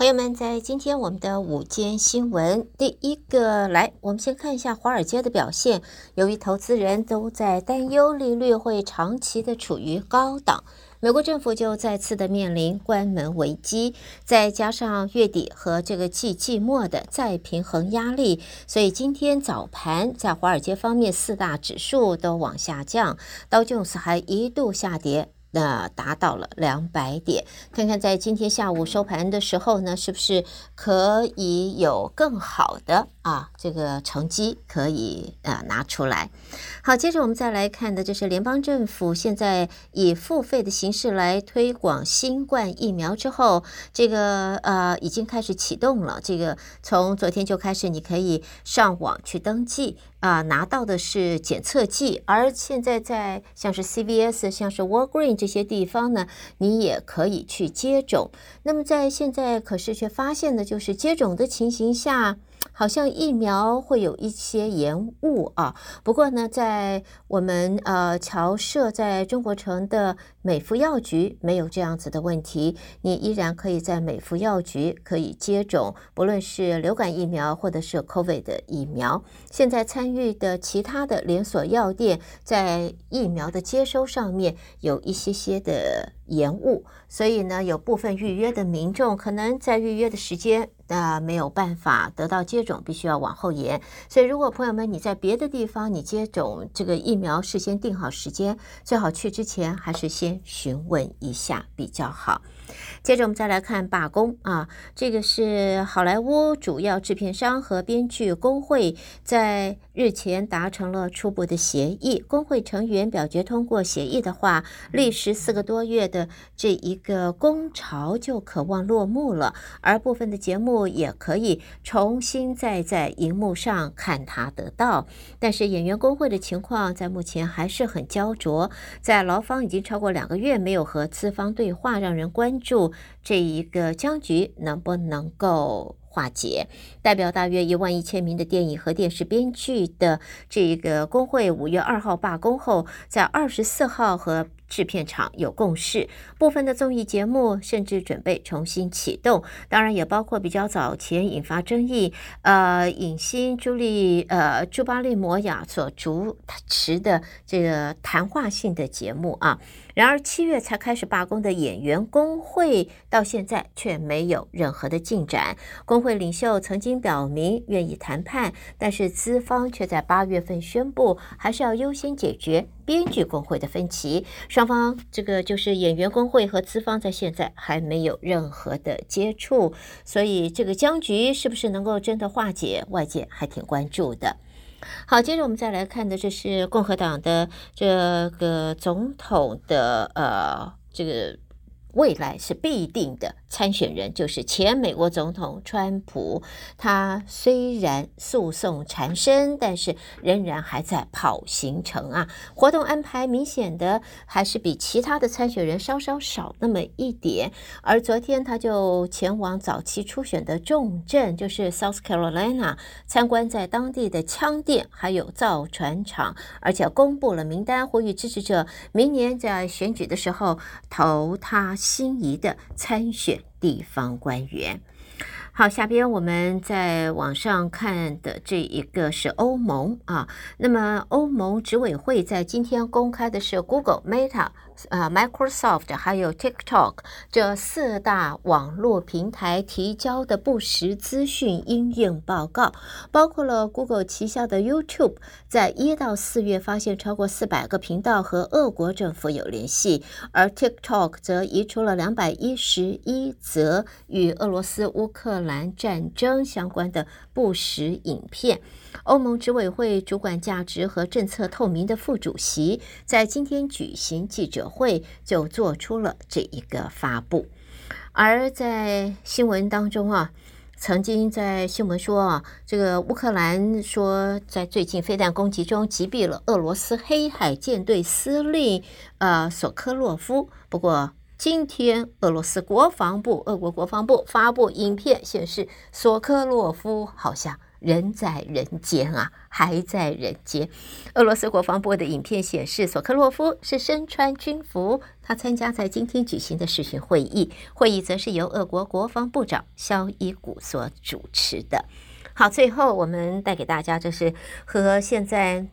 朋友们，在今天我们的午间新闻，第一个来，我们先看一下华尔街的表现。由于投资人都在担忧利率会长期的处于高档，美国政府就再次的面临关门危机，再加上月底和这个季季末的再平衡压力，所以今天早盘在华尔街方面，四大指数都往下降，道琼斯还一度下跌。那达到了两百点，看看在今天下午收盘的时候呢，是不是可以有更好的啊这个成绩可以啊拿出来？好，接着我们再来看的就是联邦政府现在以付费的形式来推广新冠疫苗之后，这个呃已经开始启动了。这个从昨天就开始，你可以上网去登记。啊，拿到的是检测剂，而现在在像是 CVS、像是 Walgreen 这些地方呢，你也可以去接种。那么在现在，可是却发现的就是接种的情形下。好像疫苗会有一些延误啊，不过呢，在我们呃侨社在中国城的美孚药局没有这样子的问题，你依然可以在美孚药局可以接种，不论是流感疫苗或者是 COVID 的疫苗。现在参与的其他的连锁药店在疫苗的接收上面有一些些的延误，所以呢，有部分预约的民众可能在预约的时间。那没有办法得到接种，必须要往后延。所以，如果朋友们你在别的地方你接种这个疫苗，事先定好时间，最好去之前还是先询问一下比较好。接着我们再来看罢工啊，这个是好莱坞主要制片商和编剧工会在日前达成了初步的协议。工会成员表决通过协议的话，历时四个多月的这一个工潮就可望落幕了，而部分的节目也可以重新再在荧幕上看它得到。但是演员工会的情况在目前还是很焦灼，在劳方已经超过两个月没有和资方对话，让人关注这一个僵局能不能够化解？代表大约一万一千名的电影和电视编剧的这个工会，五月二号罢工后，在二十四号和制片厂有共识，部分的综艺节目甚至准备重新启动，当然也包括比较早前引发争议，呃，影星朱莉呃朱巴利摩亚所主持的这个谈话性的节目啊。然而七月才开始罢工的演员工会，到现在却没有任何的进展。工会领袖曾经表明愿意谈判，但是资方却在八月份宣布，还是要优先解决编剧工会的分歧。双方这个就是演员工会和资方在现在还没有任何的接触，所以这个僵局是不是能够真的化解，外界还挺关注的。好，接着我们再来看的，这是共和党的这个总统的呃这个。未来是必定的参选人，就是前美国总统川普。他虽然诉讼缠身，但是仍然还在跑行程啊。活动安排明显的还是比其他的参选人稍稍少那么一点。而昨天他就前往早期初选的重镇，就是 South Carolina，参观在当地的枪店还有造船厂，而且公布了名单，呼吁支持者明年在选举的时候投他。心仪的参选地方官员。好，下边我们在网上看的这一个是欧盟啊。那么欧盟执委会在今天公开的是 Google、Meta。啊，Microsoft 还有 TikTok 这四大网络平台提交的不实资讯应用报告，包括了 Google 旗下的 YouTube，在一到四月发现超过四百个频道和俄国政府有联系，而 TikTok 则移除了两百一十一则与俄罗斯乌克兰战争相关的不实影片。欧盟执委会主管价值和政策透明的副主席在今天举行记者会，就做出了这一个发布。而在新闻当中啊，曾经在新闻说啊，这个乌克兰说在最近飞弹攻击中击毙了俄罗斯黑海舰队司令呃索科洛夫。不过今天俄罗斯国防部、俄国国防部发布影片显示，索科洛夫好像。人在人间啊，还在人间。俄罗斯国防部的影片显示，索科洛夫是身穿军服，他参加在今天举行的视讯会议，会议则是由俄国国防部长肖伊古所主持的。好，最后我们带给大家，这是和现在。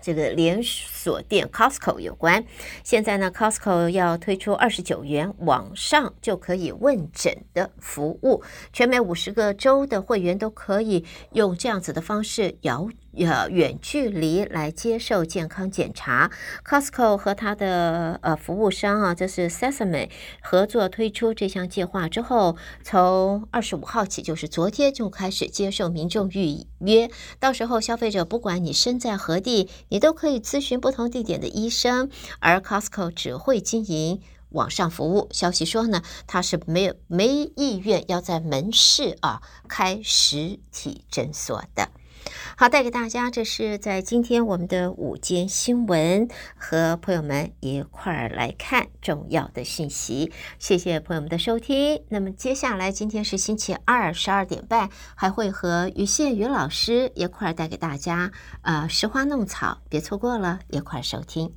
这个连锁店 Costco 有关，现在呢，Costco 要推出二十九元网上就可以问诊的服务，全美五十个州的会员都可以用这样子的方式摇。呃，远距离来接受健康检查。Costco 和他的呃服务商啊，这是 Sesame 合作推出这项计划之后，从二十五号起，就是昨天就开始接受民众预约。到时候消费者不管你身在何地，你都可以咨询不同地点的医生。而 Costco 只会经营网上服务。消息说呢，他是没有没意愿要在门市啊开实体诊所的。好，带给大家，这是在今天我们的午间新闻，和朋友们一块儿来看重要的信息。谢谢朋友们的收听。那么接下来，今天是星期二，十二点半，还会和于宪宇老师一块儿带给大家，呃，拾花弄草，别错过了，一块儿收听。